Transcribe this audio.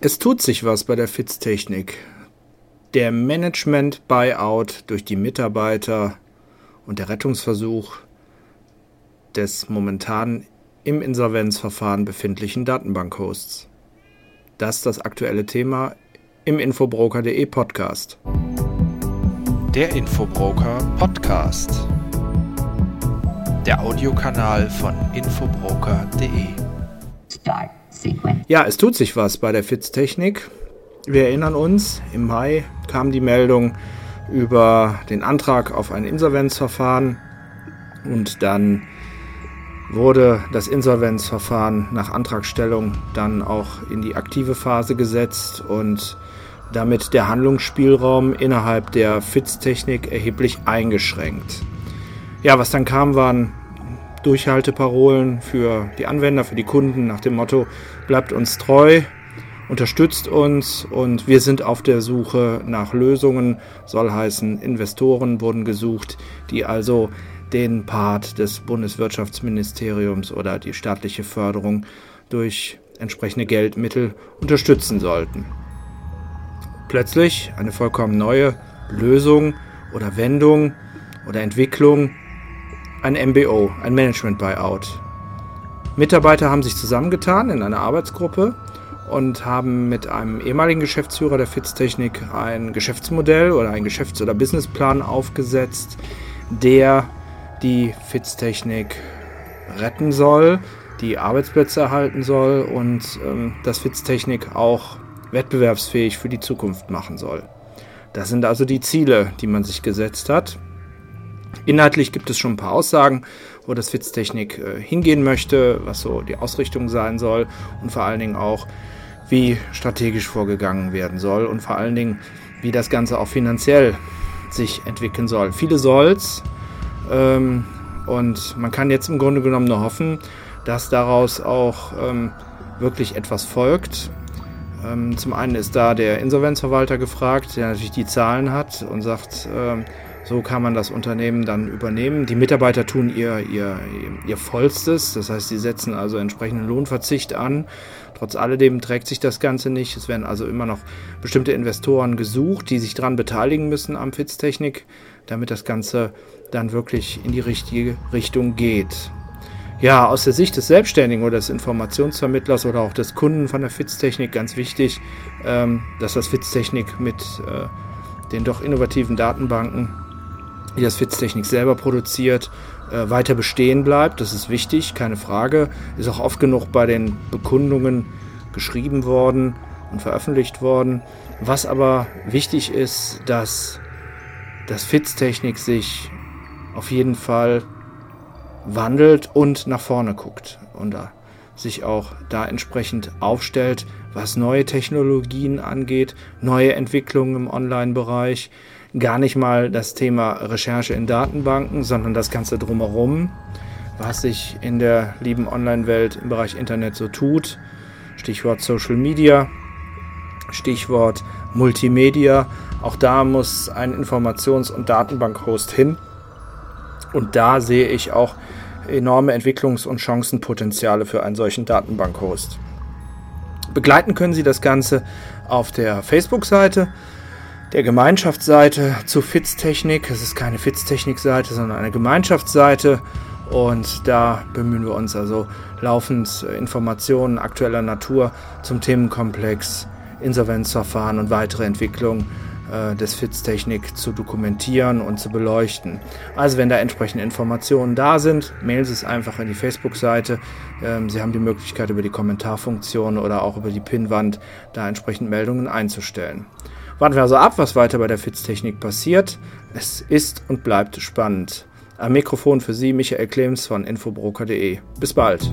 Es tut sich was bei der Fitz-Technik. Der Management-Buyout durch die Mitarbeiter und der Rettungsversuch des momentan im Insolvenzverfahren befindlichen Datenbank-Hosts. Das ist das aktuelle Thema im Infobroker.de Podcast. Der Infobroker Podcast. Der Audiokanal von infobroker.de. Start. Ja, es tut sich was bei der Fitz-Technik. Wir erinnern uns, im Mai kam die Meldung über den Antrag auf ein Insolvenzverfahren und dann wurde das Insolvenzverfahren nach Antragstellung dann auch in die aktive Phase gesetzt und damit der Handlungsspielraum innerhalb der Fitz-Technik erheblich eingeschränkt. Ja, was dann kam, waren Durchhalteparolen für die Anwender, für die Kunden nach dem Motto, bleibt uns treu, unterstützt uns und wir sind auf der Suche nach Lösungen, soll heißen, Investoren wurden gesucht, die also den Part des Bundeswirtschaftsministeriums oder die staatliche Förderung durch entsprechende Geldmittel unterstützen sollten. Plötzlich eine vollkommen neue Lösung oder Wendung oder Entwicklung ein MBO, ein Management Buyout. Mitarbeiter haben sich zusammengetan in einer Arbeitsgruppe und haben mit einem ehemaligen Geschäftsführer der Fitz-Technik ein Geschäftsmodell oder einen Geschäfts- oder Businessplan aufgesetzt, der die Fitz-Technik retten soll, die Arbeitsplätze erhalten soll und ähm, das Fitz-Technik auch wettbewerbsfähig für die Zukunft machen soll. Das sind also die Ziele, die man sich gesetzt hat. Inhaltlich gibt es schon ein paar Aussagen, wo das Fitztechnik äh, hingehen möchte, was so die Ausrichtung sein soll und vor allen Dingen auch, wie strategisch vorgegangen werden soll und vor allen Dingen, wie das Ganze auch finanziell sich entwickeln soll. Viele soll's ähm, und man kann jetzt im Grunde genommen nur hoffen, dass daraus auch ähm, wirklich etwas folgt. Ähm, zum einen ist da der Insolvenzverwalter gefragt, der natürlich die Zahlen hat und sagt, ähm, so kann man das Unternehmen dann übernehmen. Die Mitarbeiter tun ihr, ihr, ihr Vollstes, das heißt, sie setzen also entsprechenden Lohnverzicht an. Trotz alledem trägt sich das Ganze nicht. Es werden also immer noch bestimmte Investoren gesucht, die sich daran beteiligen müssen am Fitztechnik, damit das Ganze dann wirklich in die richtige Richtung geht. Ja, aus der Sicht des Selbstständigen oder des Informationsvermittlers oder auch des Kunden von der Fitztechnik ganz wichtig, ähm, dass das Fitztechnik mit äh, den doch innovativen Datenbanken die das Fitztechnik selber produziert, äh, weiter bestehen bleibt. Das ist wichtig, keine Frage. Ist auch oft genug bei den Bekundungen geschrieben worden und veröffentlicht worden. Was aber wichtig ist, dass das Fitztechnik sich auf jeden Fall wandelt und nach vorne guckt und da sich auch da entsprechend aufstellt, was neue Technologien angeht, neue Entwicklungen im Online-Bereich, gar nicht mal das Thema Recherche in Datenbanken, sondern das Ganze drumherum, was sich in der lieben Online-Welt im Bereich Internet so tut. Stichwort Social Media, Stichwort Multimedia. Auch da muss ein Informations- und Datenbank-Host hin. Und da sehe ich auch enorme Entwicklungs- und Chancenpotenziale für einen solchen Datenbank-Host. Begleiten können Sie das Ganze auf der Facebook-Seite der Gemeinschaftsseite zu Fitztechnik. Es ist keine Fitztechnik-Seite, sondern eine Gemeinschaftsseite. Und da bemühen wir uns also laufend Informationen aktueller Natur zum Themenkomplex Insolvenzverfahren und weitere Entwicklung äh, des Fitztechnik zu dokumentieren und zu beleuchten. Also wenn da entsprechende Informationen da sind, mailen Sie es einfach in die Facebook-Seite. Ähm, Sie haben die Möglichkeit über die Kommentarfunktion oder auch über die Pinnwand da entsprechend Meldungen einzustellen. Warten wir also ab, was weiter bei der Fitztechnik passiert. Es ist und bleibt spannend. Am Mikrofon für Sie Michael Clems von infobroker.de. Bis bald.